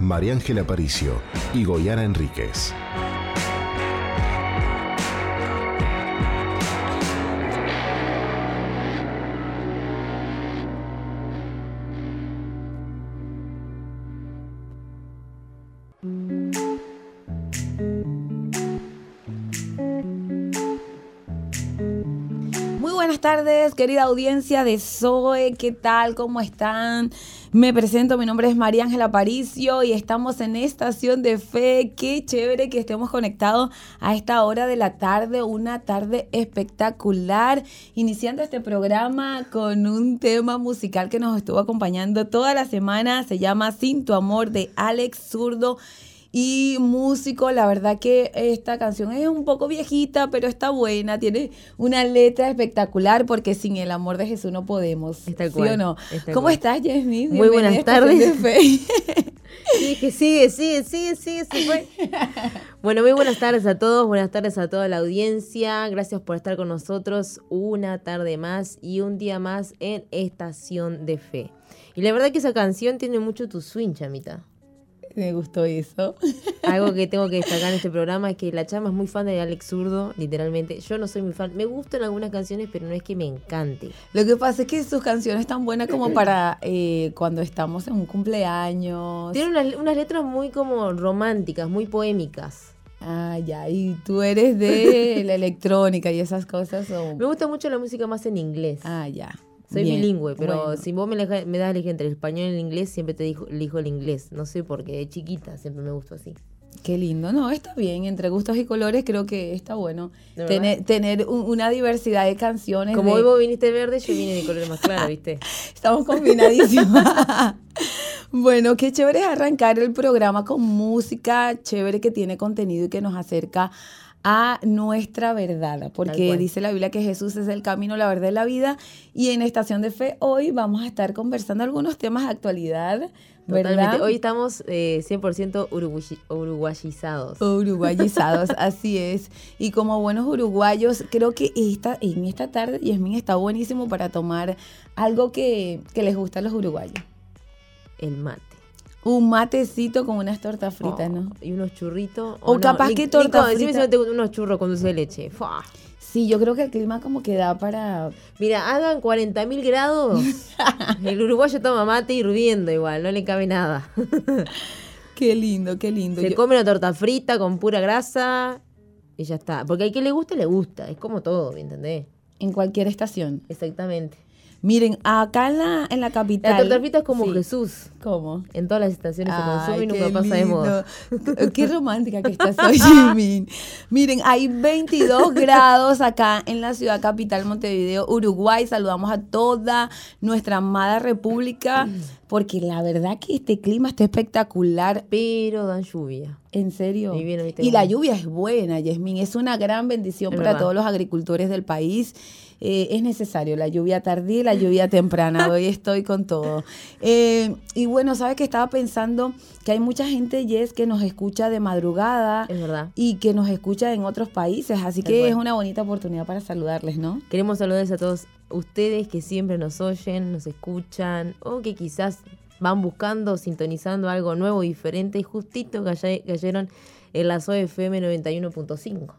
María Ángela Aparicio y Goyana Enríquez. Muy buenas tardes, querida audiencia de Zoe, ¿qué tal? ¿Cómo están? Me presento, mi nombre es María Ángela Aparicio y estamos en Estación de Fe. Qué chévere que estemos conectados a esta hora de la tarde, una tarde espectacular, iniciando este programa con un tema musical que nos estuvo acompañando toda la semana, se llama Sin tu amor de Alex Zurdo y músico. La verdad que esta canción es un poco viejita, pero está buena. Tiene una letra espectacular porque sin el amor de Jesús no podemos. Está ¿Sí o no? ¿Cómo estás, Jasmine? Muy buenas tardes. Sí, que sigue, sigue, sigue, sigue, se fue. Bueno, muy buenas tardes a todos, buenas tardes a toda la audiencia. Gracias por estar con nosotros una tarde más y un día más en Estación de Fe. Y la verdad que esa canción tiene mucho tu swing, chamita. Me gustó eso. Algo que tengo que destacar en este programa es que la chama es muy fan de Alex Zurdo, literalmente. Yo no soy muy fan. Me gustan algunas canciones, pero no es que me encante. Lo que pasa es que sus canciones están buenas como para eh, cuando estamos en un cumpleaños. Tiene unas, unas letras muy como románticas, muy poémicas. Ah, ya. Y tú eres de la electrónica y esas cosas. o- Me gusta mucho la música más en inglés. Ah, ya. Soy Bien. bilingüe, pero Bueno. si vos me, das a elegir entre el español y el inglés, siempre te dijo, elijo el inglés. No sé por qué, de chiquita siempre me gustó así. Qué lindo, no, está bien, entre gustos y colores creo que está bueno tener, tener un- una diversidad de canciones. Como de- hoy vos viniste verde, yo vine de color más claro, ¿viste? Estamos combinadísimos. bueno, qué chévere es arrancar el programa con música chévere que tiene contenido y que nos acerca a nuestra verdad, porque dice la Biblia que Jesús es el camino, la verdad y la vida, y en Estación de Fe hoy vamos a estar conversando algunos temas de actualidad, ¿verdad? Totalmente. Hoy estamos eh, 100% uruguayi- uruguayizados. Uruguayizados, así es. Y como buenos uruguayos, creo que esta, en esta tarde, Yasmín, está buenísimo para tomar algo que, que les gusta a los uruguayos. El mate. Un matecito con unas tortas fritas, Oh, ¿no? Y unos churritos. O capaz que torta Nico, decime frita. si no te gustan unos churros con dulce de leche. Fua. Sí, yo creo que el clima como que da para... Mira, hagan 40 mil grados. el uruguayo toma mate hirviendo igual, no le cabe nada. Qué lindo, qué lindo. Se Yo- come una torta frita con pura grasa y ya está. Porque al que le guste, le gusta. Es como todo, ¿me entendés? En cualquier estación. Exactamente. Miren, acá en la, en la capital... La torta es como Sí. Jesús. ¿Cómo? En todas las estaciones se consume y nunca pasa de moda. Qué romántica que estás hoy, Jimin. Miren, hay 22 grados acá en la ciudad capital Montevideo, Uruguay. Saludamos a toda nuestra amada república, porque la verdad que este clima está espectacular. Pero dan lluvia. En serio. Y la lluvia es buena, Yasmin. Es una gran bendición Es para verdad. todos los agricultores del país. Eh, es necesario la lluvia tardía y la lluvia temprana. Hoy estoy con todo. Eh, y bueno, sabes que estaba pensando que hay mucha gente, Yes, que nos escucha de madrugada Es verdad. y que nos escucha en otros países. Así que es una bonita oportunidad para saludarles, ¿no? Queremos saludarles a todos ustedes que siempre nos oyen, nos escuchan o que quizás van buscando, sintonizando algo nuevo, diferente y justito caye- cayeron en la SOE FM 91.5.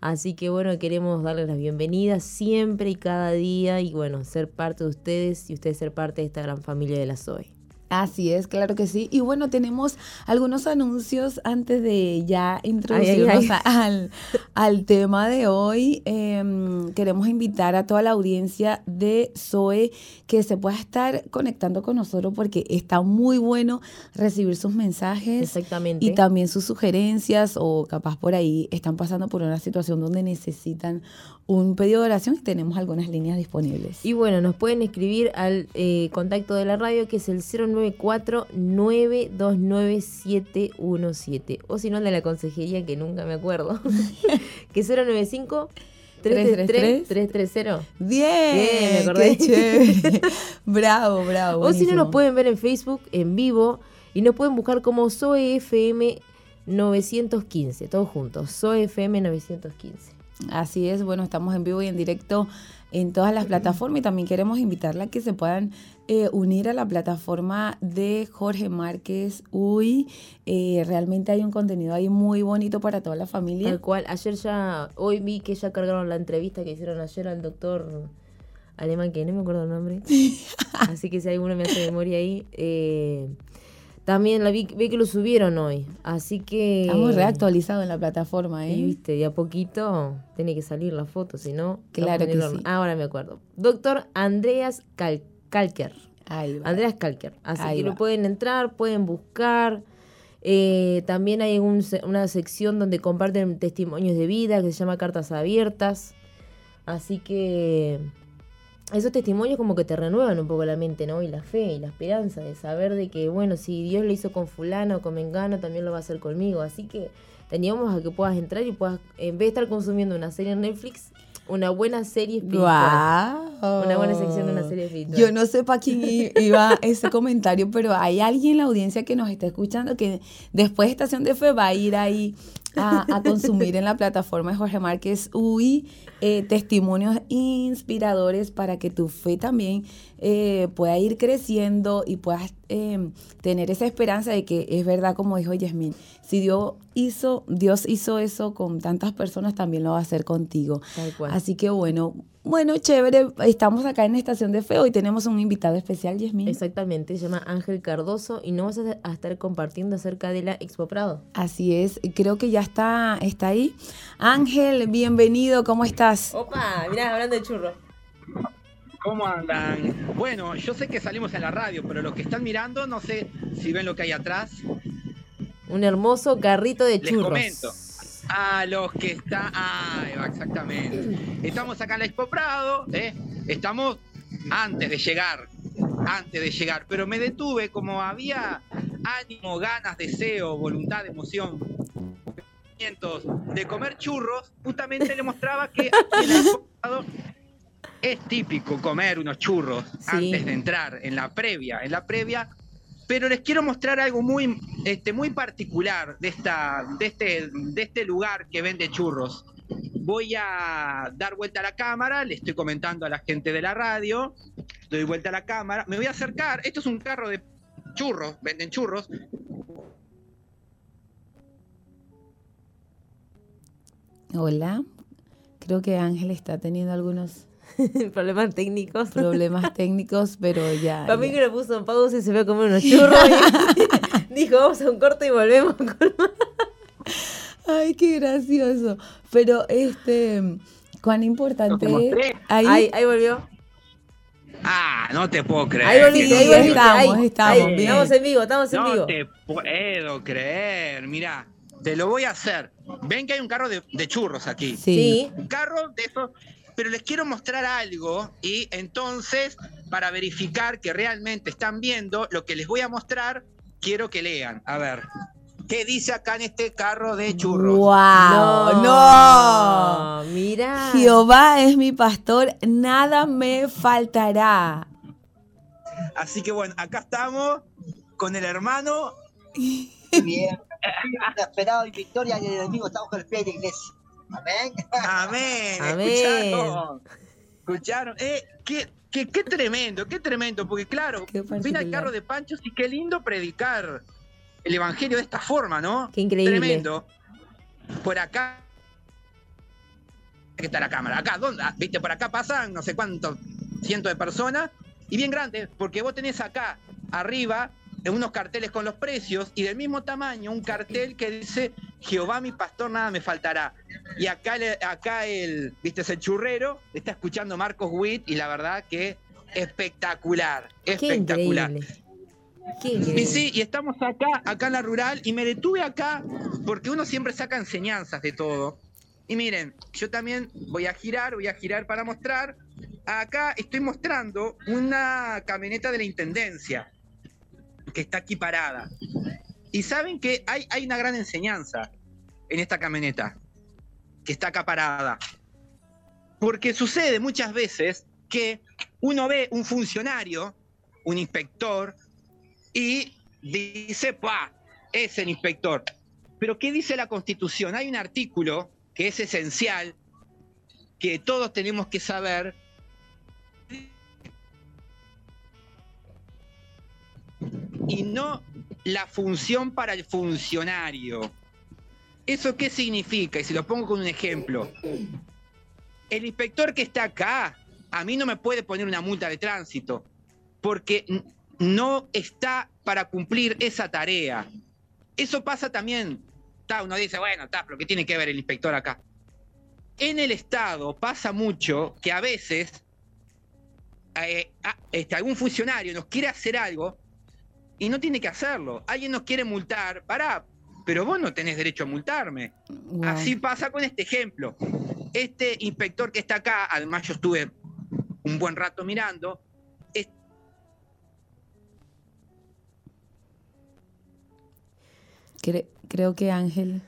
Así que bueno, queremos darles las bienvenidas siempre y cada día y bueno, ser parte de ustedes y ustedes ser parte de esta gran familia de la SOE. Así es, claro que sí. Y bueno, tenemos algunos anuncios antes de ya introducirnos ay. Al, al tema de hoy. Em, queremos invitar a toda la audiencia de Zoe que se pueda estar conectando con nosotros porque está muy bueno recibir sus mensajes. Exactamente. Y también sus sugerencias o capaz por ahí están pasando por una situación donde necesitan un pedido de oración y tenemos algunas líneas disponibles. Y bueno, nos pueden escribir al eh, contacto de la radio que es el 094-929-717. O si no, el de la consejería, que nunca me acuerdo. que 095 333 330. Bien, Bien, me acordé. qué chévere. bravo, bravo. O si no, buenísimo. nos pueden ver en Facebook en vivo y nos pueden buscar como Zoe FM 915, todos juntos. Zoe FM 915. Así es, bueno, estamos en vivo y en directo en todas las plataformas y también queremos invitarla a que se puedan eh, unir a la plataforma de Jorge Márquez. Uy, eh, realmente hay un contenido ahí muy bonito para toda la familia. Tal cual, ayer ya, hoy vi que ya cargaron la entrevista que hicieron ayer al doctor alemán, que no me acuerdo el nombre. Así que si alguno me hace memoria ahí. eh, también la vi, vi que lo subieron hoy. Así que. Estamos reactualizados en la plataforma, Y ¿eh? viste, de a poquito tiene que salir la foto, si no. Claro que sí. Ahora me acuerdo. Doctor Andreas Cal- Kalker. Ahí va. Andreas Kalker. Así Ahí que va. lo pueden entrar, pueden buscar. Eh, también hay un una sección donde comparten testimonios de vida que se llama Cartas Abiertas. Así que esos testimonios como que te renuevan un poco la mente, ¿no? Y la fe y la esperanza de saber de que, bueno, si Dios lo hizo con fulano o con mengano, también lo va a hacer conmigo. Así que teníamos a que puedas entrar y puedas, en vez de estar consumiendo una serie en Netflix, una buena serie espiritual. Guau. Una buena sección de una serie espiritual. Yo no sé para quién iba ese comentario, pero hay alguien en la audiencia que nos está escuchando que después de Estación de Fe va a ir ahí a, a consumir en la plataforma de Jorge Márquez UI eh, testimonios inspiradores para que tu fe también eh, pueda ir creciendo y puedas eh, tener esa esperanza de que es verdad, como dijo Yasmín, si Dios hizo, Dios hizo eso con tantas personas, también lo va a hacer contigo. Tal cual. Así que bueno, bueno, chévere. Estamos acá en Estación de Fe. Hoy tenemos un invitado especial, Yasmín. Exactamente, se llama Ángel Cardoso y nos vas a, a estar compartiendo acerca de la Expo Prado. Así es, creo que ya está, está ahí. Ángel, bienvenido, ¿cómo estás? Opa, mirá, hablando de churro. ¿Cómo andan? Bueno, yo sé que salimos en la radio, pero los que están mirando, no sé si ven lo que hay atrás. Un hermoso carrito de Les churros. comento. A los que están. Ah, exactamente. Estamos acá en la Expo Prado, ¿eh? Estamos antes de llegar. Antes de llegar. Pero me detuve, como había ánimo, ganas, deseo, voluntad, emoción, de comer churros, justamente le mostraba que en la Expo Prado es típico comer unos churros Sí. antes de entrar, en la previa. En la previa pero les quiero mostrar algo muy, este, muy particular de, esta, de, este, de este lugar que vende churros. Voy a dar vuelta a la cámara, le estoy comentando a la gente de la radio, doy vuelta a la cámara, me voy a acercar, esto es un carro de churros, venden churros, Hola. Creo que Ángel está teniendo algunos Problemas técnicos. problemas técnicos, pero ya. Para mí ya. que lo puso en pausa y se fue a comer unos churros. y dijo, vamos a un corte y volvemos con más. Ay, qué gracioso. Pero este, cuán importante. Ahí, Ahí, ahí volvió. Ah, no te puedo creer. Ahí volviste, Sí, ahí estamos, ahí, estamos, ahí. bien. Estamos en vivo, estamos en No vivo. te puedo creer. Mira, te lo voy a hacer. Ven que hay un carro de, de churros aquí. sí. Sí. un carro de esos, pero les quiero mostrar algo y entonces para verificar que realmente están viendo lo que les voy a mostrar, quiero que lean. A ver, ¿qué dice acá en este carro de churros? ¡Wow! ¡No! Mira. Jehová es mi pastor, nada me faltará. Así que bueno, acá estamos con el hermano. Bien. Esperado y victoria y el enemigo estamos con el pie de la iglesia. Amén. Amén. Amén. ¿Escucharon? ¿Escucharon? Eh, qué, qué, qué tremendo, qué tremendo, porque claro, al particular. carro de Panchos y qué lindo predicar el evangelio de esta forma, ¿no? Qué increíble. Tremendo. Por acá. Aquí está la cámara. Acá, ¿dónde? Ah, Viste, por acá pasan no sé cuántos cientos de personas. Y bien grande, porque vos tenés acá arriba unos carteles con los precios y del mismo tamaño un cartel que dice Jehová mi pastor nada me faltará. Y acá, el, viste, es el churrero, está escuchando Marcos Witt y la verdad que espectacular, Qué espectacular. increíble. Qué increíble. Y sí, y estamos acá, acá en la rural, y me detuve acá porque uno siempre saca enseñanzas de todo. Y miren, yo también voy a girar, voy a girar para mostrar. Acá estoy mostrando una camioneta de la Intendencia. que está aquí parada. Y saben que hay, hay una gran enseñanza en esta camioneta, que está acá parada. Porque sucede muchas veces que uno ve un funcionario, un inspector, y dice, pa, es el inspector. Pero ¿qué dice la Constitución? Hay un artículo que es esencial, que todos tenemos que saber. Y no la función para el funcionario. ¿Eso qué significa? Y si lo pongo con un ejemplo. El inspector que está acá, a mí no me puede poner una multa de tránsito, porque no está para cumplir esa tarea. Eso pasa también. uno dice, bueno, está, pero ¿qué tiene que ver el inspector acá? En el Estado pasa mucho que a veces eh, este, algún funcionario nos quiere hacer algo y no tiene que hacerlo. Alguien nos quiere multar, pará, pero vos no tenés derecho a multarme. Así pasa con este ejemplo. Este inspector que está acá, además yo estuve un buen rato mirando, creo que Ángel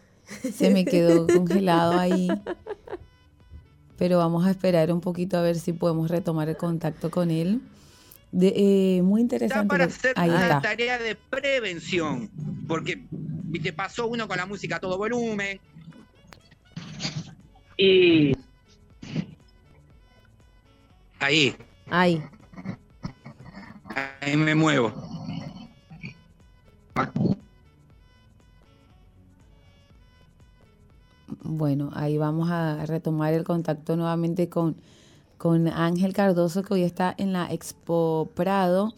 se me quedó congelado ahí. Pero vamos a esperar un poquito a ver si podemos retomar el contacto con él. Eh, muy interesante. Está para hacer una tarea de prevención, porque te pasó uno con la música a todo volumen. Y. Ahí. Ahí. Ahí me muevo. Bueno, ahí vamos a retomar el contacto nuevamente con, con Ángel Cardoso, que hoy está en la Expo Prado.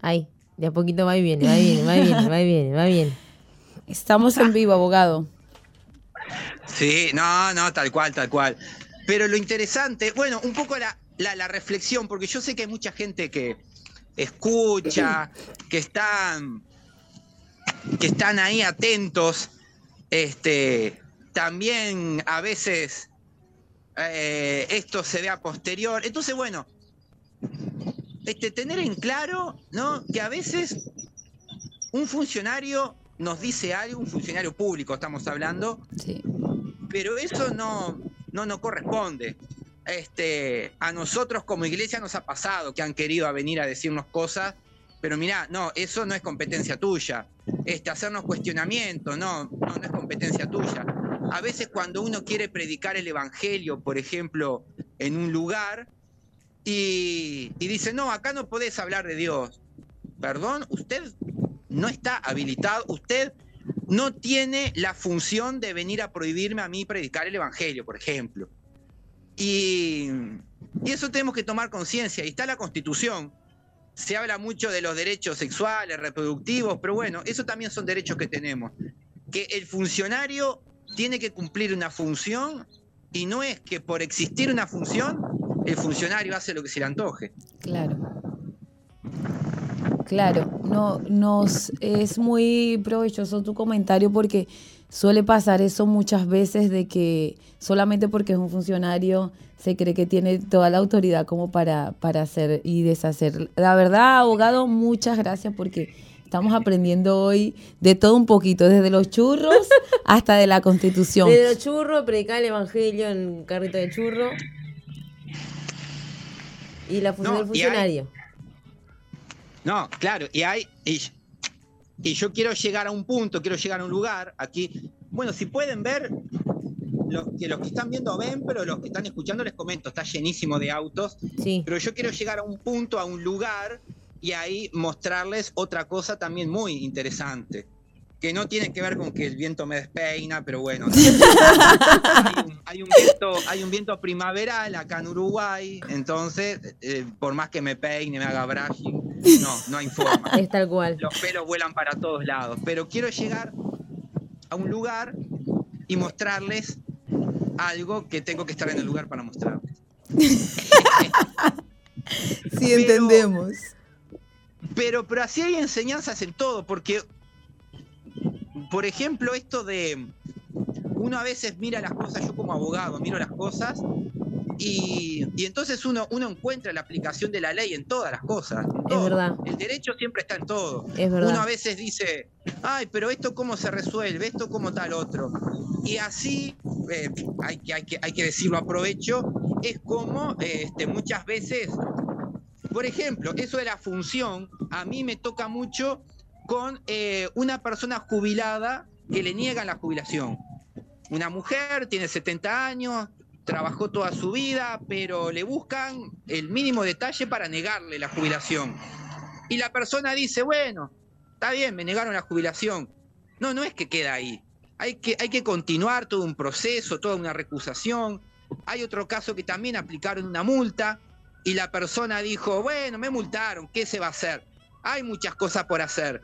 Ahí, de a poquito va y viene, va y viene, va y viene, va y viene, va bien. Estamos en vivo, abogado. Sí, no, no, tal cual, tal cual. Pero lo interesante, bueno, un poco la, la, reflexión, porque yo sé que hay mucha gente que escucha, que están, que están ahí atentos, este, también a veces eh, esto se ve a posterior. Entonces, bueno, este, tener en claro ¿no? que a veces un funcionario nos dice algo, un funcionario público estamos hablando, pero eso no, no nos corresponde. Este, a nosotros como iglesia nos ha pasado que han querido venir a decirnos cosas, pero mira, no, eso no es competencia tuya. Este, hacernos cuestionamiento, no, no, no es competencia tuya a veces cuando uno quiere predicar el Evangelio, por ejemplo, en un lugar, y, dice, no, acá no podés hablar de Dios. Perdón, usted no está habilitado, usted no tiene la función de venir a prohibirme a mí predicar el Evangelio, por ejemplo. Y, eso tenemos que tomar conciencia. Y está la Constitución. Se habla mucho de los derechos sexuales, reproductivos, pero bueno, eso también son derechos que tenemos. Que el funcionario tiene que cumplir una función y no es que por existir una función el funcionario hace lo que se le antoje. Claro. Claro, no, nos es muy provechoso tu comentario porque suele pasar eso muchas veces de que solamente porque es un funcionario se cree que tiene toda la autoridad como para, para hacer y deshacer. La verdad, abogado, muchas gracias porque Estamos aprendiendo hoy de todo un poquito, desde los churros hasta de la constitución. Desde los churros, predicar el evangelio en un carrito de churro. Y la función del funcionario. no, claro, y hay. Y, yo quiero llegar a un punto, quiero llegar a un lugar aquí. Bueno, si pueden ver, los que, los que están viendo ven, pero los que están escuchando les comento, está llenísimo de autos. Sí. Pero yo quiero llegar a un punto, a un lugar y ahí mostrarles otra cosa también muy interesante, que no tiene que ver con que el viento me despeina, pero bueno, hay, un, viento, primaveral acá en Uruguay, entonces, eh, por más que me peine, me haga brushing, no, no hay forma. Es tal cual. Los pelos vuelan para todos lados, pero quiero llegar a un lugar y mostrarles algo que tengo que estar en el lugar para mostrarles. sí, entendemos. Pero, pero así hay enseñanzas en todo, porque, por ejemplo, esto de uno a veces mira las cosas, yo como abogado miro las cosas Y, y entonces uno, uno encuentra la aplicación de la ley en todas las cosas. Es verdad. El derecho siempre está en todo. Es verdad. Uno a veces dice, ay, pero esto cómo se resuelve, esto cómo tal otro. Y así, eh, hay, que, hay, que, hay que decirlo aprovecho, es como eh, este, muchas veces, por ejemplo, eso de la función, a mí me toca mucho con eh, una persona jubilada que le niegan la jubilación. Una mujer tiene 70 años, trabajó toda su vida, pero le buscan el mínimo detalle para negarle la jubilación. Y la persona dice, bueno, está bien, me negaron la jubilación. No, no es que queda ahí. Hay que, hay que continuar todo un proceso, toda una recusación. Hay otro caso que también aplicaron una multa y la persona dijo, bueno, me multaron, ¿qué se va a hacer? Hay muchas cosas por hacer,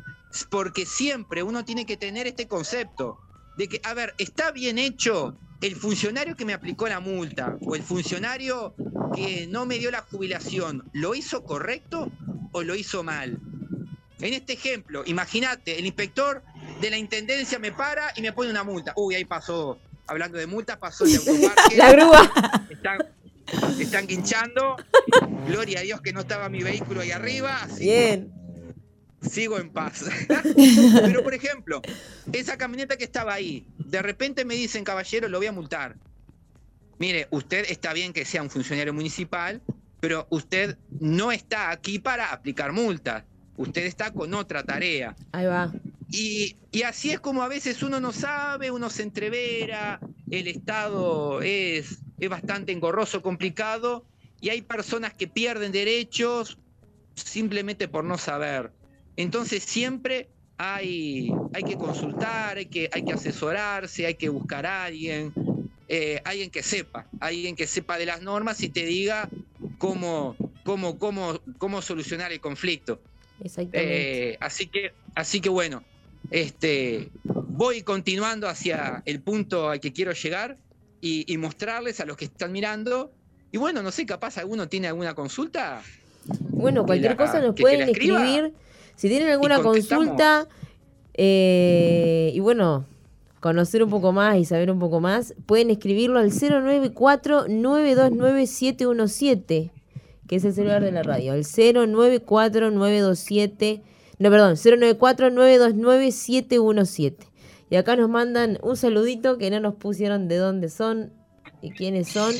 porque siempre uno tiene que tener este concepto de que, a ver, está bien hecho el funcionario que me aplicó la multa o el funcionario que no me dio la jubilación, ¿lo hizo correcto o lo hizo mal? En este ejemplo, imagínate, el inspector de la intendencia me para y me pone una multa. Uy, ahí pasó, hablando de multa, pasó el autoparque. La grúa. Están, están guinchando. Gloria a Dios que no estaba mi vehículo ahí arriba. así Bien. sigo en paz. Pero, por ejemplo, esa camioneta que estaba ahí, de repente me dicen, caballero, lo voy a multar. Mire, usted está bien que sea un funcionario municipal, pero usted no está aquí para aplicar multas. Usted está con otra tarea. Ahí va. Y, y así es como a veces uno no sabe, uno se entrevera, el Estado es, es bastante engorroso, complicado, y hay personas que pierden derechos simplemente por no saber. Entonces siempre hay, hay que consultar, hay que, hay que asesorarse, hay que buscar a alguien, eh, alguien que sepa, alguien que sepa de las normas y te diga cómo, cómo, cómo, cómo solucionar el conflicto. Exactamente. Eh, así que, así que bueno, este, voy continuando hacia el punto al que quiero llegar y, y mostrarles a los que están mirando. Y bueno, no sé, capaz alguno tiene alguna consulta. Bueno, cualquier la- cosa nos pueden escribir. Si tienen alguna consulta eh, y bueno, conocer un poco más y saber un poco más, pueden escribirlo al 094-929-717, que es el celular de la radio. El 094-927, no, perdón, 094-929-717. Y acá nos mandan un saludito que no nos pusieron de dónde son y quiénes son.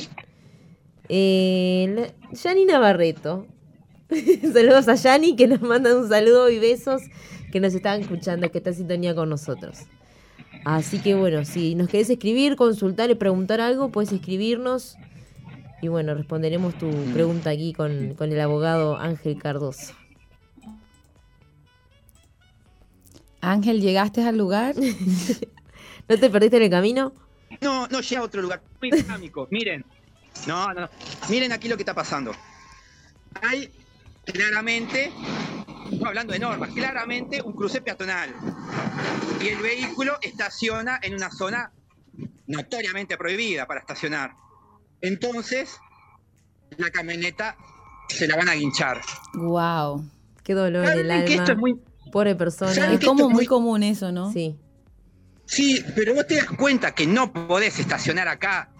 Eh, Janina Barreto. Saludos a Yani que nos manda un saludo y besos que nos están escuchando, que está en sintonía con nosotros. Así que bueno, si nos querés escribir, consultar y preguntar algo, puedes escribirnos. Y bueno, responderemos tu pregunta aquí con, con el abogado Ángel Cardoso. Ángel, ¿llegaste al lugar? ¿No te perdiste en el camino? No, no llega a otro lugar. Muy dinámico. Miren. No, no. Miren aquí lo que está pasando. Hay claramente, hablando de normas, claramente un cruce peatonal. Y el vehículo estaciona en una zona notoriamente prohibida para estacionar. Entonces, la camioneta se la van a guinchar. wow. Qué dolor el ¿Saben que esto es alma. muy. Pobre persona. ¿Saben Es esto como es muy común eso, ¿no? Sí. Sí, pero vos te das cuenta que no podés estacionar acá.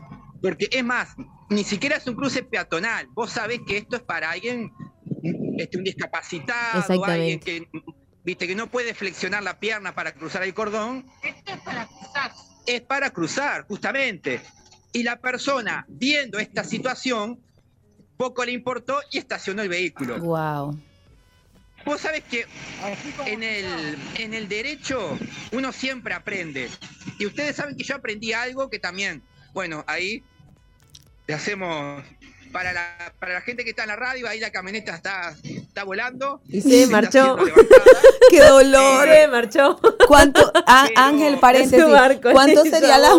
Porque es más, ni siquiera es un cruce peatonal. Vos sabés que esto es para alguien, este, un discapacitado, alguien Exactamente. que, viste, que no puede flexionar la pierna para cruzar el cordón. Es para cruzar, justamente. Y la persona, viendo esta situación, poco le importó y estacionó el vehículo. Wow. Vos sabés que en el, en el derecho uno siempre aprende. Y ustedes saben que yo aprendí algo que también, bueno, ahí le hacemos para la, para la gente que está en la radio, ahí la camioneta está, está volando. Y se está marchó. ¡Qué dolor! Se marchó. ¿Cuánto, ah, Pero- Ángel, paréntesis, barco ¿cuánto sería la,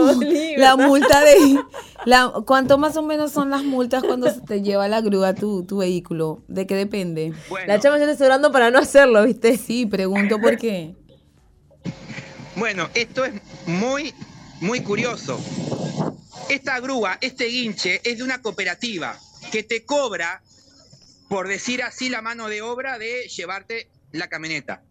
la multa de... La, ¿Cuánto más o menos son las multas cuando se te lleva la grúa tu, tu vehículo? ¿De qué depende? Bueno, La chama ya está orando para no hacerlo, ¿viste? Sí, pregunto por qué. Bueno, esto es muy, muy curioso. Esta grúa, este guinche, es de una cooperativa que te cobra, por decir así, la mano de obra de llevarte la camioneta.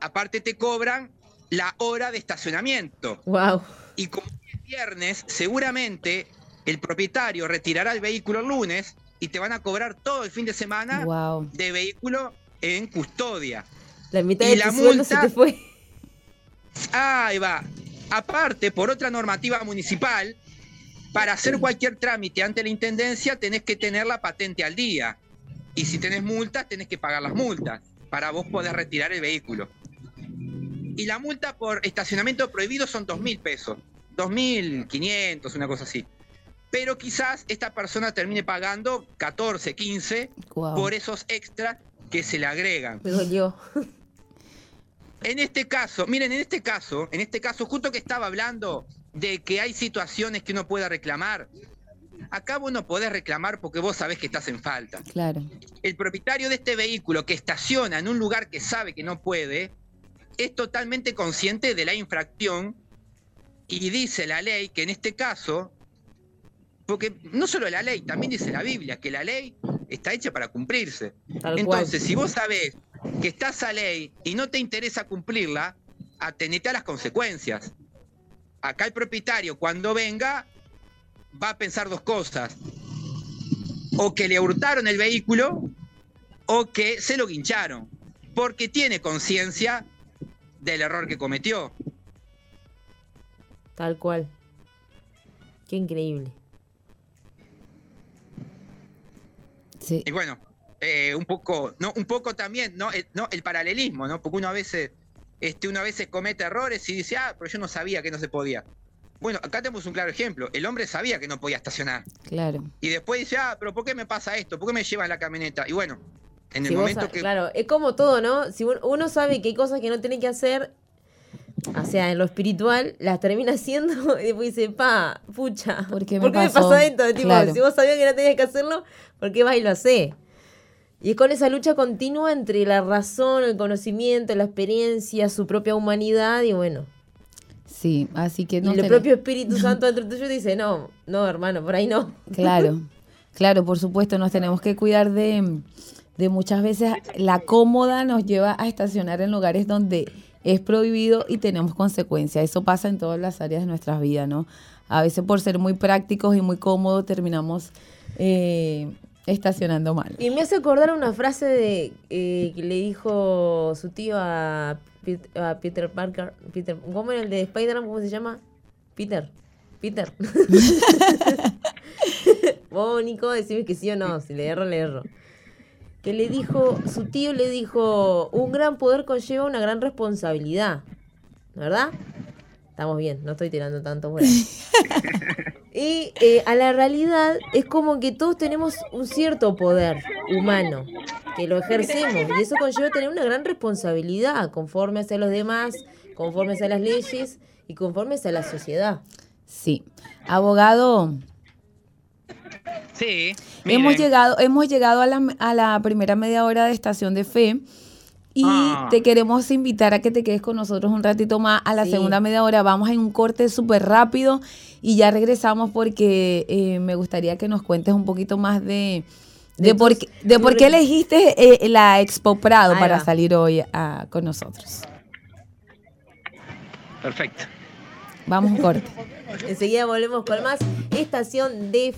Aparte te cobran la hora de estacionamiento. Wow. Y como es viernes, seguramente el propietario retirará el vehículo el lunes y te van a cobrar todo el fin de semana Wow. de vehículo en custodia. La mitad Y de la tu sueldo se multa- te fue. Ahí va. Aparte, por otra normativa municipal, para hacer cualquier trámite ante la intendencia tenés que tener la patente al día. Y si tenés multas, tenés que pagar las multas para vos poder retirar el vehículo. Y la multa por estacionamiento prohibido son dos mil pesos. 2.500, una cosa así. Pero quizás esta persona termine pagando 14, 15 Wow. por esos extras que se le agregan. Me dolió. En este caso, miren, en este caso, en este caso, justo que estaba hablando de que hay situaciones que uno pueda reclamar, acá vos no podés reclamar porque vos sabés que estás en falta. Claro. El propietario de este vehículo que estaciona en un lugar que sabe que no puede, es totalmente consciente de la infracción y dice la ley que en este caso, porque no solo la ley, también dice la Biblia, que la ley está hecha para cumplirse. Tal Entonces, cual. si vos sabés que está esa ley y no te interesa cumplirla, atenete a las consecuencias. Acá el propietario, cuando venga, va a pensar dos cosas. O que le hurtaron el vehículo o que se lo guincharon. Porque tiene conciencia del error que cometió. Tal cual. Qué increíble. Sí. Y bueno, eh, un poco, no, un poco también, ¿no? El, no, el paralelismo, ¿no? Porque uno a veces, este, uno a veces comete errores y dice, ah, pero yo no sabía que no se podía. Bueno, acá tenemos un claro ejemplo. El hombre sabía que no podía estacionar. Claro. Y después dice, ah, pero ¿por qué me pasa esto? ¿Por qué me llevan la camioneta? Y bueno, en el Si momento que. Claro, es como todo, ¿no? Si un- uno sabe que hay cosas que no tiene que hacer, o sea, en lo espiritual, las termina haciendo y después dice, pa, pucha, ¿Por qué me pasó? pasa esto? Tipo, Claro. si vos sabías que no tenías que hacerlo, ¿por qué vas y lo haces? Y es con esa lucha continua entre la razón, el conocimiento, la experiencia, su propia humanidad y bueno. Sí, así que Y no el te- propio Espíritu Santo dentro tuyo dice, no, no, hermano, por ahí no. Claro, claro, por supuesto, nos tenemos que cuidar de, de muchas veces la cómoda nos lleva a estacionar en lugares donde es prohibido y tenemos consecuencias. Eso pasa en todas las áreas de nuestras vidas, ¿no? A veces por ser muy prácticos y muy cómodos terminamos eh, estacionando mal. Y me hace acordar una frase de eh, que le dijo su tío a, a Peter Parker. Peter, ¿Cómo era el de Spider-Man? ¿Cómo se llama? Peter. Peter. Vos, Nico, decime que sí o no. Si le erro, le erro. Que le dijo, su tío le dijo, un gran poder conlleva una gran responsabilidad. ¿Verdad? Estamos bien, no estoy tirando tanto por ahí. Y eh, a la realidad es como que todos tenemos un cierto poder humano que lo ejercemos y eso conlleva tener una gran responsabilidad conforme hacia los demás, conforme hacia las leyes y conforme hacia la sociedad. Sí. Abogado, Sí. hemos llegado, hemos llegado a la, a la primera media hora de Estación de Fe y Ah. te queremos invitar a que te quedes con nosotros un ratito más. A la Sí. segunda media hora vamos en un corte súper rápido y ya regresamos porque eh, me gustaría que nos cuentes un poquito más de, de, De por, tus- de por qué elegiste eh, la Expo Prado Ahí para va. salir hoy a- con nosotros. Perfecto. Vamos a un corte. Enseguida volvemos con más Estación de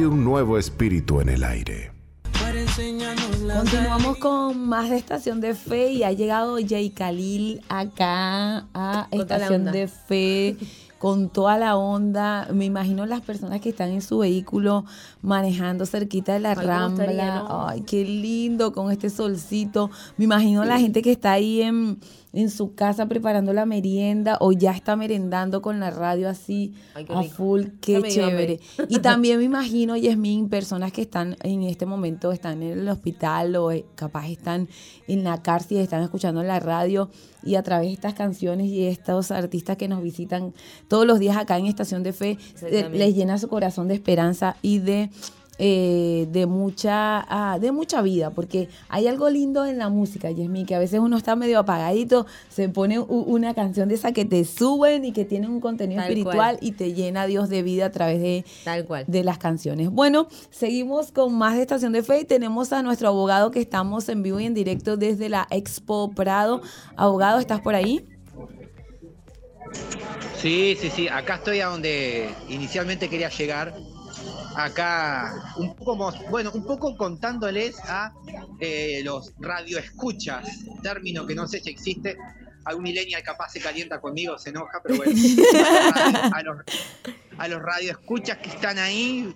Hay un nuevo espíritu en el aire. Continuamos con más de Estación de Fe y ha llegado Jay Khalil acá a Estación de Fe con toda la onda. Me imagino las personas que están en su vehículo manejando cerquita de la Ay, ¿cómo rambla. Ay, qué lindo con este solcito. Me imagino la gente que está ahí en, en su casa preparando la merienda o ya está merendando con la radio así Ay, a full. Qué chévere. Y también me imagino, Yasmín, personas que están en este momento, están en el hospital o eh, capaz están en la cárcel están escuchando la radio y a través de estas canciones y estos artistas que nos visitan todos los días acá en Estación de Fe, eh, les llena su corazón de esperanza y de... eh, de mucha ah, de mucha vida porque hay algo lindo en la música Yasmín que a veces uno está medio apagadito se pone una canción de esa que te suben y que tiene un contenido Tal espiritual cual. y te llena Dios de vida a través de, Tal cual. de las canciones. Bueno, seguimos con más de Estación de Fe y tenemos a nuestro abogado que estamos en vivo y en directo desde la Expo Prado. Abogado, ¿estás por ahí? Sí, sí, sí. Acá estoy a donde inicialmente quería llegar. Acá, un poco, bueno, un poco contándoles a eh, los radioescuchas, término que no sé si existe. Algún millennial capaz se calienta conmigo, se enoja, pero bueno. a, los, a los radioescuchas que están ahí.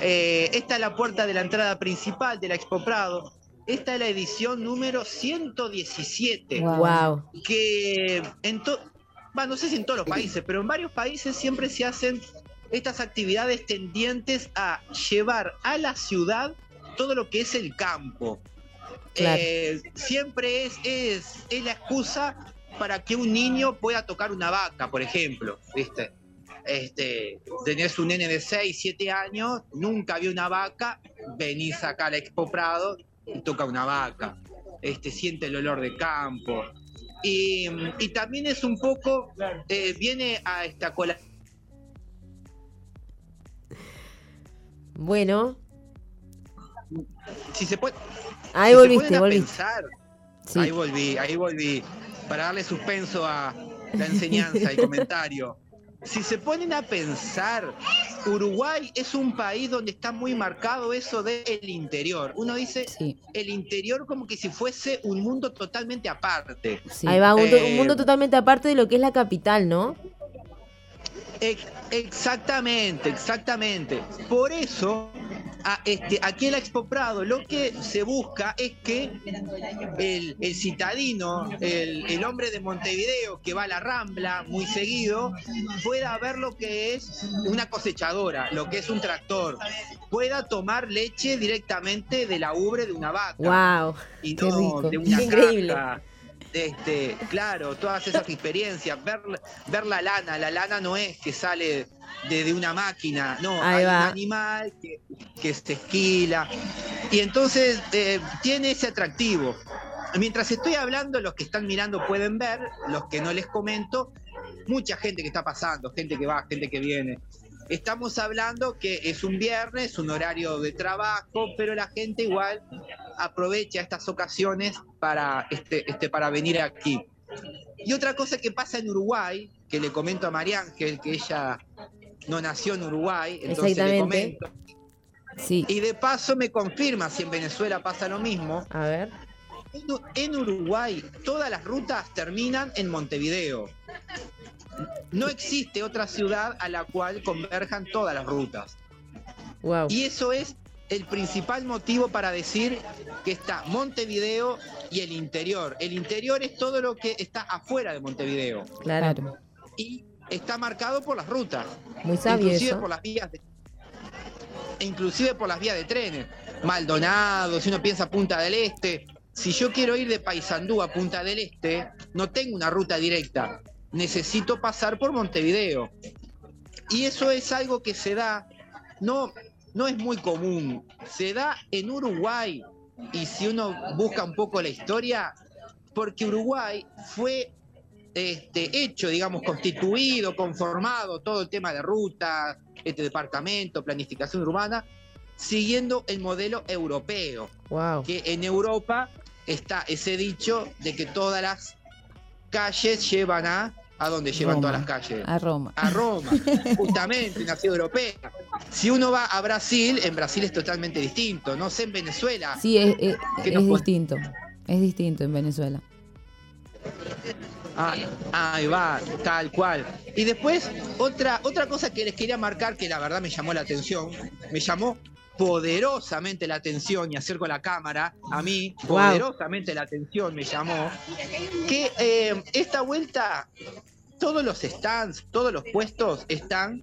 eh, esta es la puerta de la entrada principal de la Expo Prado. Esta es la edición número 117 Wow. Que en va, no sé si en todos los países, pero en varios países siempre se hacen estas actividades tendientes a llevar a la ciudad todo lo que es el campo. Claro. Eh, siempre es, es, es la excusa para que un niño pueda tocar una vaca, por ejemplo. ¿viste? Este, tenés un nene de 6, 7 años, nunca vio una vaca, venís acá a la Expo Prado y toca una vaca. Este, siente el olor de campo. Y, y también es un poco, eh, viene a esta cola. Bueno, Si se puede, ahí si se volviste, a volviste. pensar, Sí. Ahí volví, ahí volví. Para darle suspenso a la enseñanza y comentario. Si se ponen a pensar, Uruguay es un país donde está muy marcado eso del interior. Uno dice Sí, el interior como que si fuese un mundo totalmente aparte. sí. Ahí va, un Eh, mundo totalmente aparte de lo que es la capital, ¿no? Ex- Exactamente, exactamente. Por eso, a- este, aquí en la Expo Prado lo que se busca es que el, el citadino, el, el hombre de Montevideo que va a la Rambla muy seguido, pueda ver lo que es una cosechadora, lo que es un tractor, pueda tomar leche directamente de la ubre de una vaca Wow. y Qué no rico. de una Qué increíble. caja. Este, claro, todas esas experiencias, ver, ver la lana, la lana no es que sale de, de una máquina, no, Ahí hay va. un animal que, que se esquila. Y entonces eh, tiene ese atractivo. Mientras estoy hablando, los que están mirando pueden ver, los que no les comento, mucha gente que está pasando, gente que va, gente que viene. Estamos hablando que es un viernes, un horario de trabajo, pero la gente igual aprovecha estas ocasiones para, este, este, para venir aquí. Y otra cosa que pasa en Uruguay, que le comento a María Ángel, que ella no nació en Uruguay, entonces le comento. Sí, Y de paso me confirma si en Venezuela pasa lo mismo. A ver. En Uruguay todas las rutas terminan en Montevideo. No existe otra ciudad a la cual converjan todas las rutas. Wow. Y eso es el principal motivo para decir que está Montevideo y el interior. El interior es todo lo que está afuera de Montevideo Claro. y está marcado por las rutas, Muy sabio inclusive eso. por las vías de, inclusive por las vías de trenes. Maldonado, si uno piensa Punta del Este, si yo quiero ir de Paysandú a Punta del Este, no tengo una ruta directa, necesito pasar por Montevideo. Y eso es algo que se da, no, no es muy común, se da en Uruguay. Y si uno busca un poco la historia, porque Uruguay fue este, hecho, digamos, constituido, conformado, todo el tema de ruta, este departamento, planificación urbana, siguiendo el modelo europeo, Wow. que en Europa está ese dicho de que todas las calles llevan a, ¿a dónde llevan Roma. todas las calles? A Roma. a Roma, justamente, una ciudad europea. Si uno va a Brasil, en Brasil es totalmente distinto. No sé en Venezuela. Sí, es, es- ¿Qué es distinto. Es distinto en Venezuela. Ah, ahí va, tal cual. Y después, otra, otra cosa que les quería marcar, que la verdad me llamó la atención, me llamó poderosamente la atención y acerco la cámara a mí, Wow. poderosamente la atención me llamó, que eh, esta vuelta, todos los stands, todos los puestos están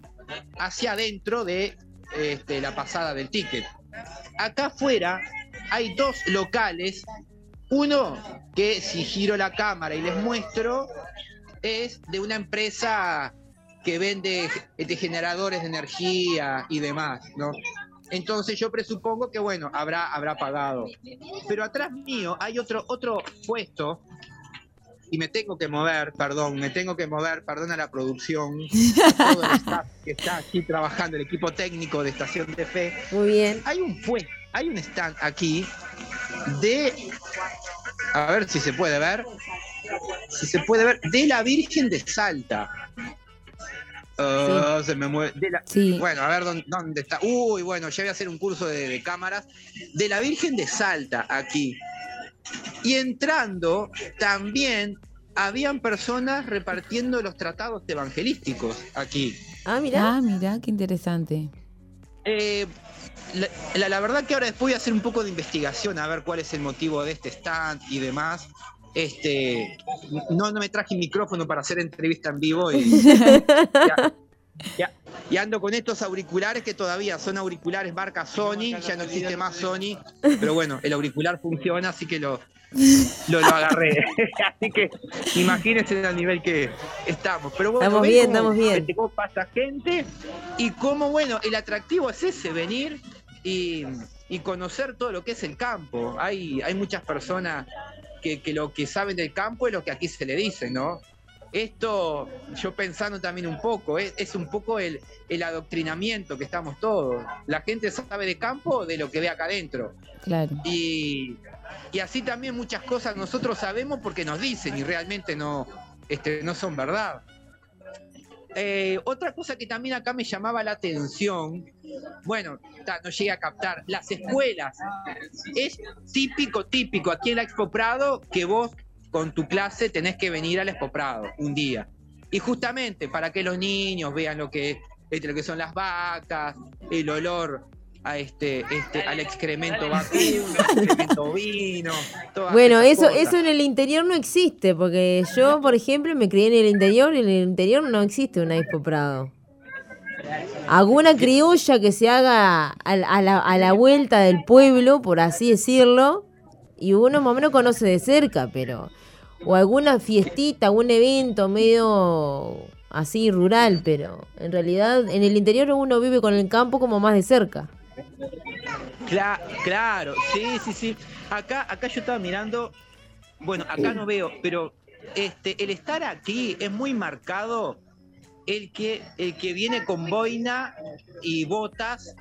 hacia adentro de este, la pasada del ticket. Acá afuera hay dos locales, uno que si giro la cámara y les muestro, es de una empresa que vende este, generadores de energía y demás, ¿no? Entonces yo presupongo que bueno, habrá, habrá pagado. Pero atrás mío hay otro, otro puesto y me tengo que mover, perdón, me tengo que mover, perdona la producción, todo el staff que está aquí trabajando, el equipo técnico de Estación de Fe. Muy bien. Hay un puesto, hay un stand aquí de, a ver si se puede ver, si se puede ver, de la Virgen de Salta. Ah, Se me mueve. de la- Sí. bueno, a ver dónde, dónde está. Uy, bueno, ya voy a hacer un curso de, de cámaras. De la Virgen de Salta, aquí. Y entrando, también habían personas repartiendo los tratados evangelísticos aquí. Ah, mira. Ah, mira, qué interesante. Eh, la, la- la verdad que ahora después voy a hacer un poco de investigación a ver cuál es el motivo de este stand y demás. Este, no, no me traje micrófono para hacer entrevista en vivo y, ya- ya- y ando con estos auriculares que todavía son auriculares marca Sony, ya no existe más Sony, pero bueno, el auricular funciona, así que lo, lo, lo agarré. así que imagínense al nivel que estamos. Pero bueno, Estamos bien, cómo- estamos bien. cómo pasa gente y cómo, bueno, el atractivo es ese, venir y, y conocer todo lo que es el campo. Hay, hay muchas personas que, que lo que saben del campo es lo que aquí se le dice, ¿no? Esto, yo pensando también un poco, es, es un poco el, el adoctrinamiento que estamos todos. La gente sabe de campo de lo que ve acá adentro. Claro. Y, y así también muchas cosas nosotros sabemos porque nos dicen y realmente no, este, no son verdad. Eh, otra cosa que también acá me llamaba la atención, bueno, no llegué a captar, las escuelas. Es típico, típico aquí en la Expo Prado que vos con tu clase tenés que venir al Expo Prado un día. Y justamente para que los niños vean lo que, lo que son las vacas, el olor a este, este, al excremento vacuno, al excremento todas Bueno, eso, cosas. eso en el interior no existe, porque yo, por ejemplo, me crié en el interior y en el interior no existe una Expo Prado. Alguna criolla que se haga a, la- a la, a la vuelta del pueblo, por así decirlo, y uno más o menos conoce de cerca, pero. O alguna fiestita, algún evento medio así rural, pero en realidad en el interior uno vive con el campo como más de cerca. Cla- claro, sí, sí, sí. Acá, acá yo estaba mirando, bueno, acá no veo, pero este, el estar aquí es muy marcado el que, el que viene con boina y botas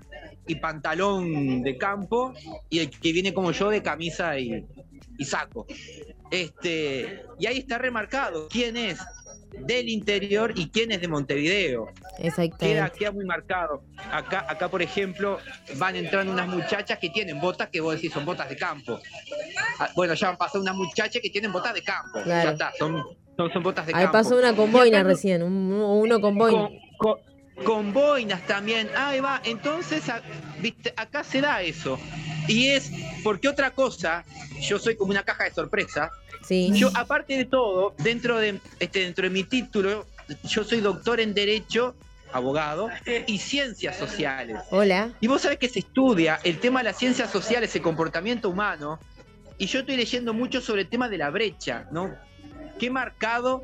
y pantalón de campo y el que viene como yo de camisa y, y saco. Este, y ahí está remarcado quién es del interior y quién es de Montevideo queda, Exactamente. queda muy marcado. Acá, acá, por ejemplo, van entrando unas muchachas que tienen botas que vos decís son botas de campo. Ah, Bueno, ya han pasado unas muchachas que tienen botas de campo. Claro. Ya está, son, son, son botas de Ahí campo. pasó una con boina recién, un- uno con boina. con, con- con boinas también. Ahí va. Entonces, a- viste, acá se da eso. Y es porque otra cosa, yo soy como una caja de sorpresa. Sí. Yo, aparte de todo, dentro de, este, dentro de mi título, yo soy doctor en Derecho, abogado, y Ciencias Sociales. Hola. Y vos sabés que se estudia el tema de las ciencias sociales, el comportamiento humano, y yo estoy leyendo mucho sobre el tema de la brecha, ¿no? Qué marcado,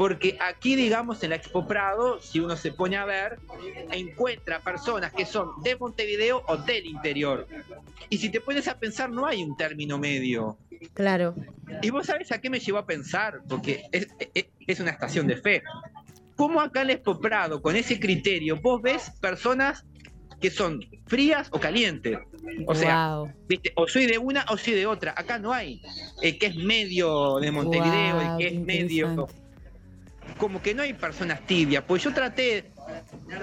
porque aquí, digamos, en la Expo Prado, si uno se pone a ver, encuentra personas que son de Montevideo o del interior. Y si te pones a pensar, no hay un término medio. Claro. Y vos sabés a qué me llevó a pensar, porque es, es- es una estación de fe. ¿Cómo acá en la Expo Prado, con ese criterio, vos ves personas que son frías o calientes? O sea. ¿viste? o soy de una o soy de otra. Acá no hay el que es medio de Montevideo, el que es medio. Como que no hay personas tibias. Pues yo traté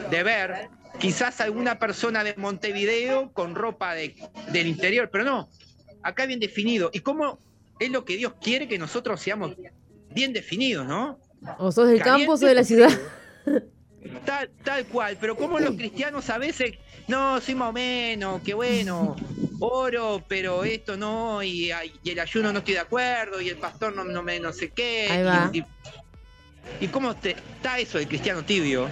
de ver quizás alguna persona de Montevideo con ropa de- del interior, pero no. Acá bien definido. ¿Y cómo es lo que Dios quiere que nosotros seamos bien definidos, ¿no? O sos del campo o sos de la ciudad. Tal, tal cual, pero como los cristianos a veces, no, soy más o menos, que bueno, oro, pero esto no, y, y el ayuno no estoy de acuerdo, y el pastor no, no me no sé qué. Y-. Y, y cómo te, está eso del cristiano tibio?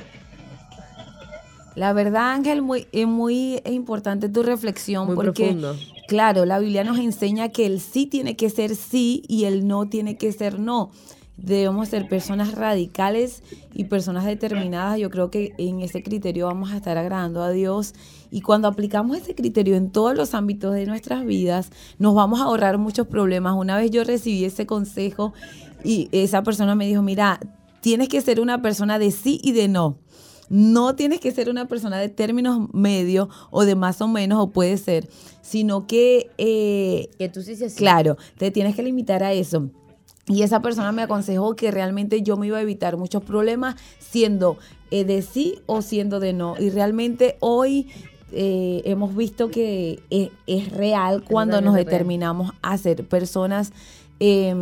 La verdad, Ángel, muy, es muy importante tu reflexión Muy porque, profundo. claro, la Biblia nos enseña que el sí tiene que ser sí y el no tiene que ser no. Debemos ser personas radicales y personas determinadas. Yo creo que en ese criterio vamos a estar agradando a Dios. Y cuando aplicamos ese criterio en todos los ámbitos de nuestras vidas, nos vamos a ahorrar muchos problemas. Una vez yo recibí ese consejo y esa persona me dijo, mira, tienes que ser una persona de sí y de no. No tienes que ser una persona de términos medios o de más o menos, o puede ser, sino que, eh, Que tú sí seas claro, te tienes que limitar a eso. Y esa persona me aconsejó que realmente yo me iba a evitar muchos problemas siendo eh, de sí o siendo de no. Y realmente hoy eh, hemos visto que es, es real cuando nos determinamos a ser personas eh,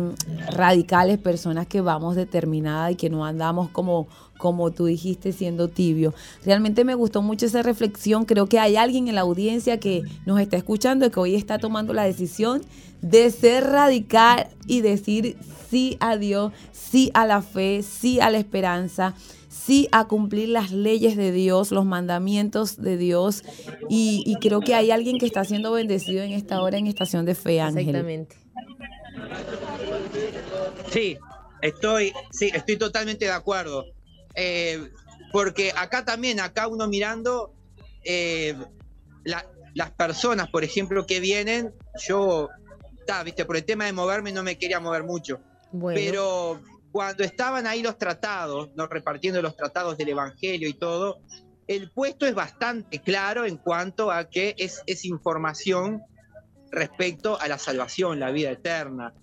radicales, personas que vamos determinadas y que no andamos como, como tú dijiste, siendo tibio. Realmente me gustó mucho esa reflexión. Creo que hay alguien en la audiencia que nos está escuchando y que hoy está tomando la decisión de ser radical y decir sí a Dios, sí a la fe, sí a la esperanza, sí a cumplir las leyes de Dios, los mandamientos de Dios. Y, y creo que hay alguien que está siendo bendecido en esta hora en Estación de Fe, Ángel. Exactamente. Sí, estoy, sí, estoy totalmente de acuerdo. Eh, porque acá también, acá uno mirando eh, la- las personas, por ejemplo, que vienen, yo, ta, viste, por el tema de moverme no me quería mover mucho. Bueno. Pero cuando estaban ahí los tratados, ¿no? repartiendo los tratados del Evangelio y todo, el puesto es bastante claro en cuanto a que es, es información respecto a la salvación, la vida eterna.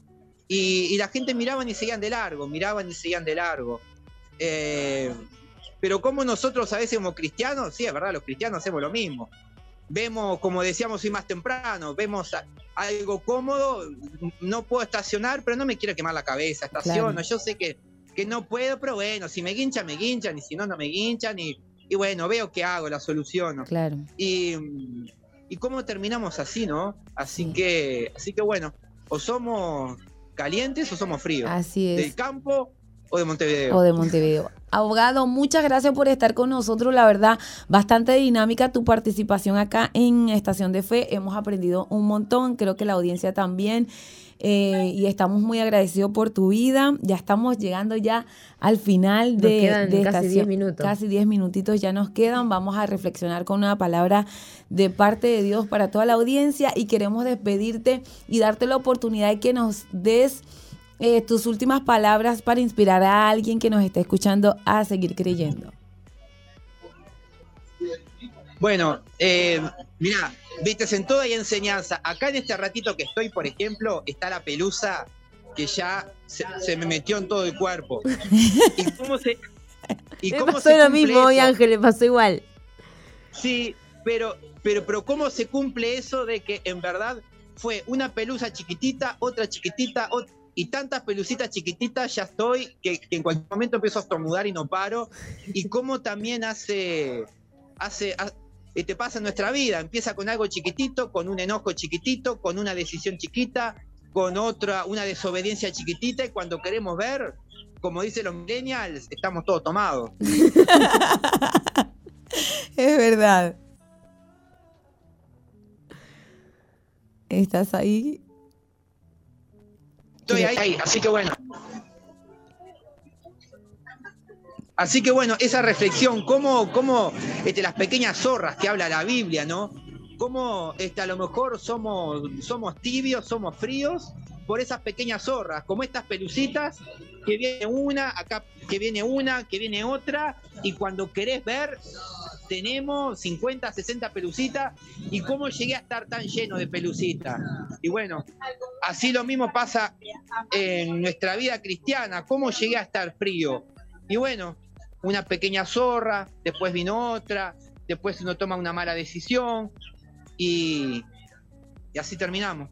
Y, y la gente miraban y seguían de largo, miraban y seguían de largo. Eh, pero como nosotros a veces como cristianos, sí, es verdad, los cristianos hacemos lo mismo. Vemos, como decíamos hoy más temprano, vemos a- algo cómodo, no puedo estacionar, pero no me quiero quemar la cabeza, estaciono, Claro. yo sé que, que no puedo, pero bueno, si me guinchan, me guinchan, y si no, no me guinchan, y, y bueno, veo qué hago, la soluciono. Claro. Y, y cómo terminamos así, ¿no? Así Sí. que, así que bueno, o somos calientes o somos fríos. Así Del es. campo o de Montevideo. O de Montevideo. Abogado, muchas gracias por estar con nosotros. La verdad, bastante dinámica tu participación acá en Estación de Fe. Hemos aprendido un montón, creo que la audiencia también. Eh, y estamos muy agradecidos por tu vida. Ya estamos llegando ya al final Nos de, quedan de casi estación. 10 minutos. Casi 10 minutitos ya nos quedan. Vamos a reflexionar con una palabra de parte de Dios para toda la audiencia y queremos despedirte y darte la oportunidad de que nos des eh, tus últimas palabras para inspirar a alguien que nos está escuchando a seguir creyendo. Bueno, eh, mira, viste, en toda hay enseñanza. Acá en este ratito que estoy, por ejemplo, está la pelusa que ya se, se me metió en todo el cuerpo. ¿Y cómo se, y Me cómo pasó se lo mismo hoy? Ángel, le pasó igual. Sí, pero, pero, pero ¿cómo se cumple eso de que en verdad fue una pelusa chiquitita, otra chiquitita, ot- y tantas pelucitas chiquititas ya estoy, que, que en cualquier momento empiezo a estornudar y no paro? Y cómo también hace, hace, eh, te pasa en nuestra vida, empieza con algo chiquitito, con un enojo chiquitito, con una decisión chiquita, con otra, una desobediencia chiquitita, y cuando queremos ver, como dicen los millennials, estamos todos tomados. Es verdad. ¿Estás ahí? Estoy ahí, así que bueno. Así que bueno, esa reflexión, cómo, cómo este, las pequeñas zorras que habla la Biblia, ¿no? Cómo este, a lo mejor somos, somos tibios, somos fríos por esas pequeñas zorras, como estas pelucitas, que viene una, acá que viene una, que viene otra, y cuando querés ver, tenemos 50, 60 pelucitas, y cómo llegué a estar tan lleno de pelucitas. Y bueno, así lo mismo pasa en nuestra vida cristiana, cómo llegué a estar frío. Y bueno, una pequeña zorra, después vino otra, después uno toma una mala decisión y, y así terminamos.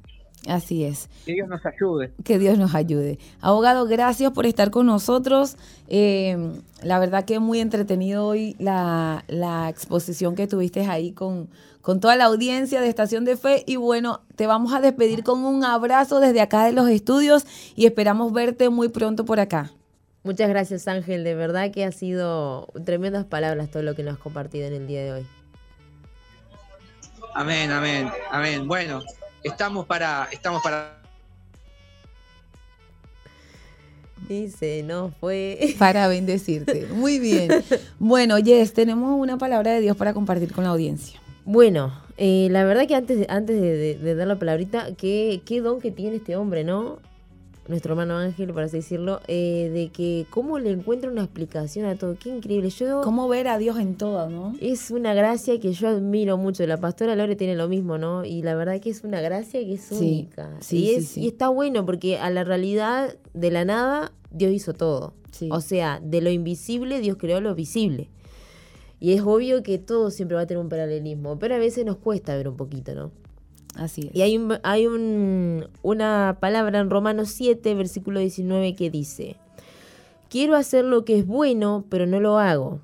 Así es. Que Dios nos ayude. Que Dios nos ayude. Abogado, gracias por estar con nosotros. Eh, la verdad que muy entretenido hoy la, la exposición que tuviste ahí con, con toda la audiencia de Estación de Fe. Y bueno, te vamos a despedir con un abrazo desde acá de los estudios y esperamos verte muy pronto por acá. Muchas gracias Ángel, de verdad que ha sido tremendas palabras todo lo que nos has compartido en el día de hoy. Amén, amén, amén. Bueno, estamos para, estamos para Y se nos fue. Para bendecirte. Muy bien. Bueno, Jess, tenemos una palabra de Dios para compartir con la audiencia. Bueno, eh, la verdad que antes, antes de, de- de dar la palabrita, qué, qué don que tiene este hombre, ¿no? Nuestro hermano Ángel, por así decirlo, eh, de que cómo le encuentra una explicación a todo. Qué increíble. Yo ¿Cómo ver a Dios en todo, no? Es una gracia que yo admiro mucho. La pastora Lore tiene lo mismo, ¿no? Y la verdad que es una gracia que es Sí, única. sí, y, sí, es, sí. y está bueno porque a la realidad de la nada Dios hizo todo. Sí. O sea, de lo invisible Dios creó lo visible. Y es obvio que todo siempre va a tener un paralelismo, pero a veces nos cuesta ver un poquito, ¿no? Así es. Y hay, un, hay un- una palabra en Romanos 7, versículo 19 que dice, quiero hacer lo que es bueno, pero no lo hago.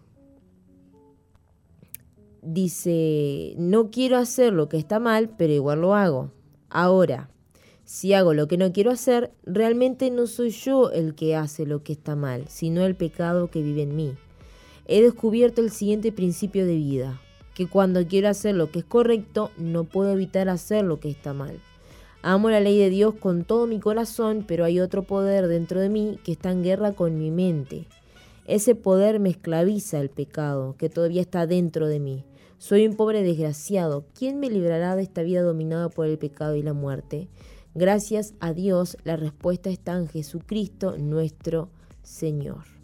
Dice, no quiero hacer lo que está mal, pero igual lo hago. Ahora, si hago lo que no quiero hacer, realmente no soy yo el que hace lo que está mal, sino el pecado que vive en mí. He descubierto el siguiente principio de vida, que cuando quiero hacer lo que es correcto, no puedo evitar hacer lo que está mal. Amo la ley de Dios con todo mi corazón, pero hay otro poder dentro de mí que está en guerra con mi mente. Ese poder me esclaviza el pecado que todavía está dentro de mí. Soy un pobre desgraciado. ¿Quién me librará de esta vida dominada por el pecado y la muerte? Gracias a Dios, la respuesta está en Jesucristo nuestro Señor.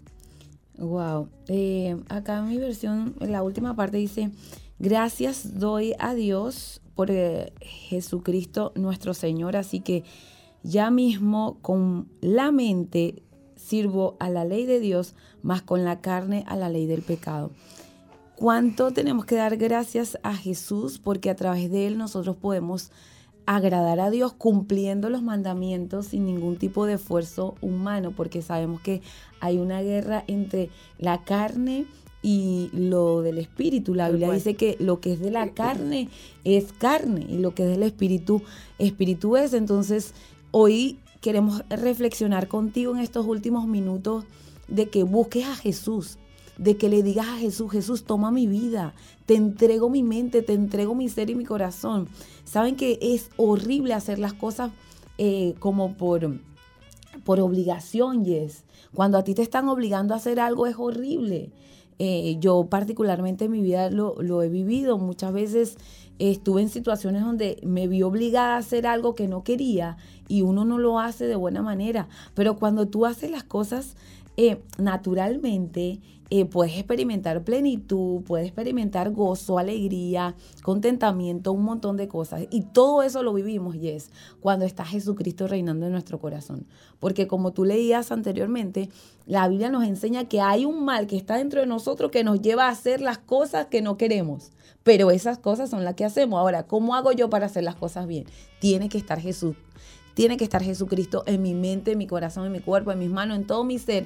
Wow. Eh, acá en mi versión, en la última parte dice, gracias doy a Dios por eh, Jesucristo nuestro Señor, así que ya mismo con la mente sirvo a la ley de Dios, más con la carne a la ley del pecado. ¿Cuánto tenemos que dar gracias a Jesús? Porque a través de Él nosotros podemos agradar a Dios cumpliendo los mandamientos sin ningún tipo de esfuerzo humano, porque sabemos que hay una guerra entre la carne y lo del espíritu. La Biblia dice que lo que es de la carne es carne y lo que es del espíritu, espíritu es. Entonces, hoy queremos reflexionar contigo en estos últimos minutos de que busques a Jesús, de que le digas a Jesús, Jesús, toma mi vida, te entrego mi mente, te entrego mi ser y mi corazón. Saben que es horrible hacer las cosas eh, como por, por obligación, Yes. Cuando a ti te están obligando a hacer algo es horrible. Eh, yo particularmente en mi vida lo, lo he vivido. Muchas veces eh, estuve en situaciones donde me vi obligada a hacer algo que no quería y uno no lo hace de buena manera. Pero cuando tú haces las cosas naturalmente, eh, puedes experimentar plenitud, puedes experimentar gozo, alegría, contentamiento, un montón de cosas. Y todo eso lo vivimos, Yes, cuando está Jesucristo reinando en nuestro corazón. Porque como tú leías anteriormente, la Biblia nos enseña que hay un mal que está dentro de nosotros que nos lleva a hacer las cosas que no queremos. Pero esas cosas son las que hacemos. Ahora, ¿cómo hago yo para hacer las cosas bien? Tiene que estar Jesús. Tiene que estar Jesucristo en mi mente, en mi corazón, en mi cuerpo, en mis manos, en todo mi ser.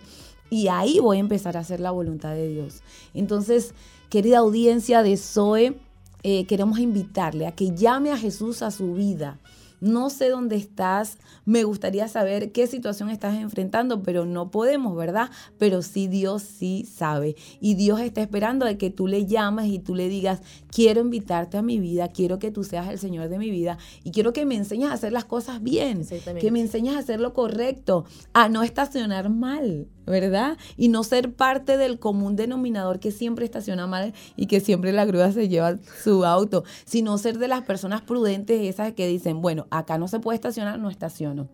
Y ahí voy a empezar a hacer la voluntad de Dios. Entonces, querida audiencia de Zoe, eh, queremos invitarle a que llame a Jesús a su vida. No sé dónde estás, me gustaría saber qué situación estás enfrentando, pero no podemos, ¿verdad? Pero sí Dios sí sabe. Y Dios está esperando de que tú le llames y tú le digas, quiero invitarte a mi vida, quiero que tú seas el Señor de mi vida y quiero que me enseñes a hacer las cosas bien, que me enseñes a hacer lo correcto, a no estacionar mal, ¿verdad? Y no ser parte del común denominador que siempre estaciona mal y que siempre la grúa se lleva su auto, sino ser de las personas prudentes esas que dicen, bueno, acá no se puede estacionar, no estaciono.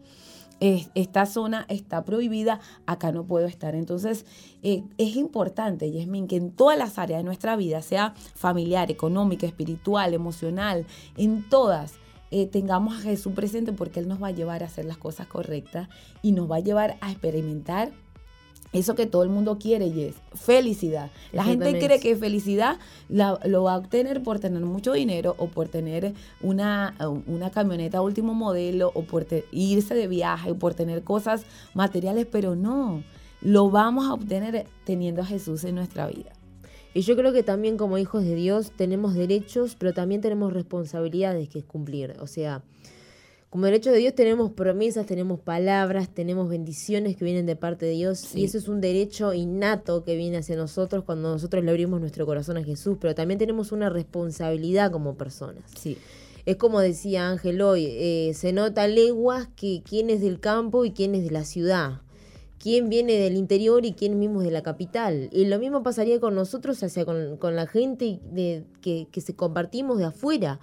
Es- Esta zona está prohibida, acá no puedo estar. Entonces, eh, es importante, Yasmin, que en todas las áreas de nuestra vida, sea familiar, económica, espiritual, emocional, en todas, eh, tengamos a Jesús presente porque Él nos va a llevar a hacer las cosas correctas y nos va a llevar a experimentar eso que todo el mundo quiere y es felicidad. La gente cree que felicidad la- lo va a obtener por tener mucho dinero o por tener una, una camioneta último modelo o por te- irse de viaje o por tener cosas materiales, pero no, lo vamos a obtener teniendo a Jesús en nuestra vida. Y yo creo que también como hijos de Dios tenemos derechos, pero también tenemos responsabilidades que cumplir. O sea, como derechos de Dios tenemos promesas, tenemos palabras, tenemos bendiciones que vienen de parte de Dios. Sí. Y eso es un derecho innato que viene hacia nosotros cuando nosotros le abrimos nuestro corazón a Jesús. Pero también tenemos una responsabilidad como personas. Sí. Es como decía Ángel hoy, eh, se nota leguas que quién es del campo y quién es de la ciudad, quién viene del interior y quién mismo es de la capital. Y lo mismo pasaría con nosotros, o sea, con, con la gente de, que, que se compartimos de afuera.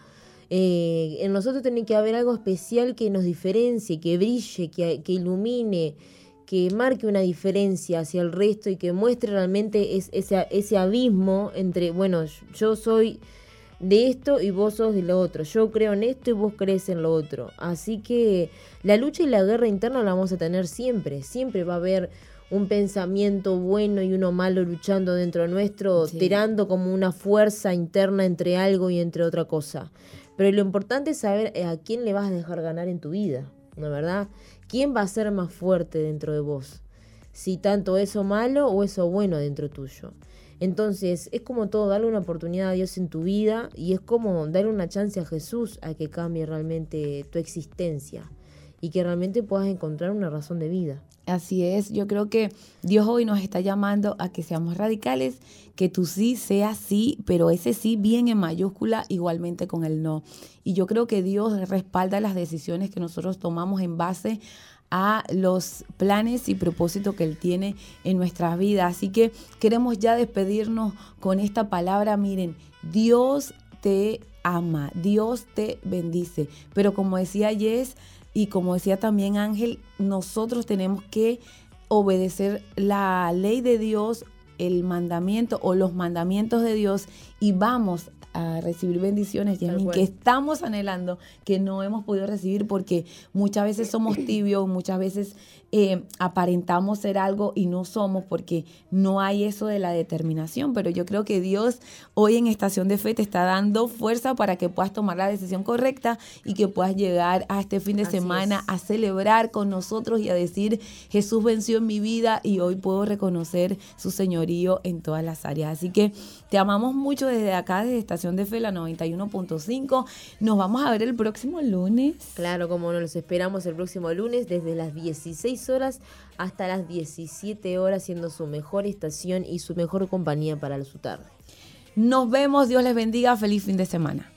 Eh, en nosotros tiene que haber algo especial que nos diferencie, que brille, que, que ilumine, que marque una diferencia hacia el resto y que muestre realmente es- ese, ese abismo entre, bueno, yo soy de esto y vos sos de lo otro. Yo creo en esto y vos crees en lo otro. Así que la lucha y la guerra interna la vamos a tener siempre. Siempre va a haber un pensamiento bueno y uno malo luchando dentro nuestro, Sí. tirando como una fuerza interna entre algo y entre otra cosa. Pero lo importante es saber eh, a quién le vas a dejar ganar en tu vida, ¿no verdad? ¿Quién va a ser más fuerte dentro de vos? Si tanto eso malo o eso bueno dentro tuyo. Entonces, es como todo, darle una oportunidad a Dios en tu vida y es como darle una chance a Jesús a que cambie realmente tu existencia y que realmente puedas encontrar una razón de vida. Así es, yo creo que Dios hoy nos está llamando a que seamos radicales, que tu sí sea sí, pero ese sí bien en mayúscula igualmente con el no. Y yo creo que Dios respalda las decisiones que nosotros tomamos en base a los planes y propósitos que Él tiene en nuestras vidas. Así que queremos ya despedirnos con esta palabra. Miren, Dios te ama, Dios te bendice. Pero como decía Jess, y como decía también Ángel, nosotros tenemos que obedecer la ley de Dios, el mandamiento o los mandamientos de Dios y vamos a recibir bendiciones, cual. que estamos anhelando, que no hemos podido recibir porque muchas veces somos tibios, muchas veces eh, aparentamos ser algo y no somos porque no hay eso de la determinación. Pero yo creo que Dios hoy en Estación de Fe te está dando fuerza para que puedas tomar la decisión correcta y que puedas llegar a este fin de Así semana es. a celebrar con nosotros y a decir, Jesús venció en mi vida y hoy puedo reconocer su señorío en todas las áreas. Así que te amamos mucho desde acá, desde Estación de Fe, la 91.5. Nos vamos a ver el próximo lunes. Claro, como nos esperamos el próximo lunes desde las 16 horas hasta las 17 horas, siendo su mejor estación y su mejor compañía para su tarde. Nos vemos, Dios les bendiga, feliz fin de semana.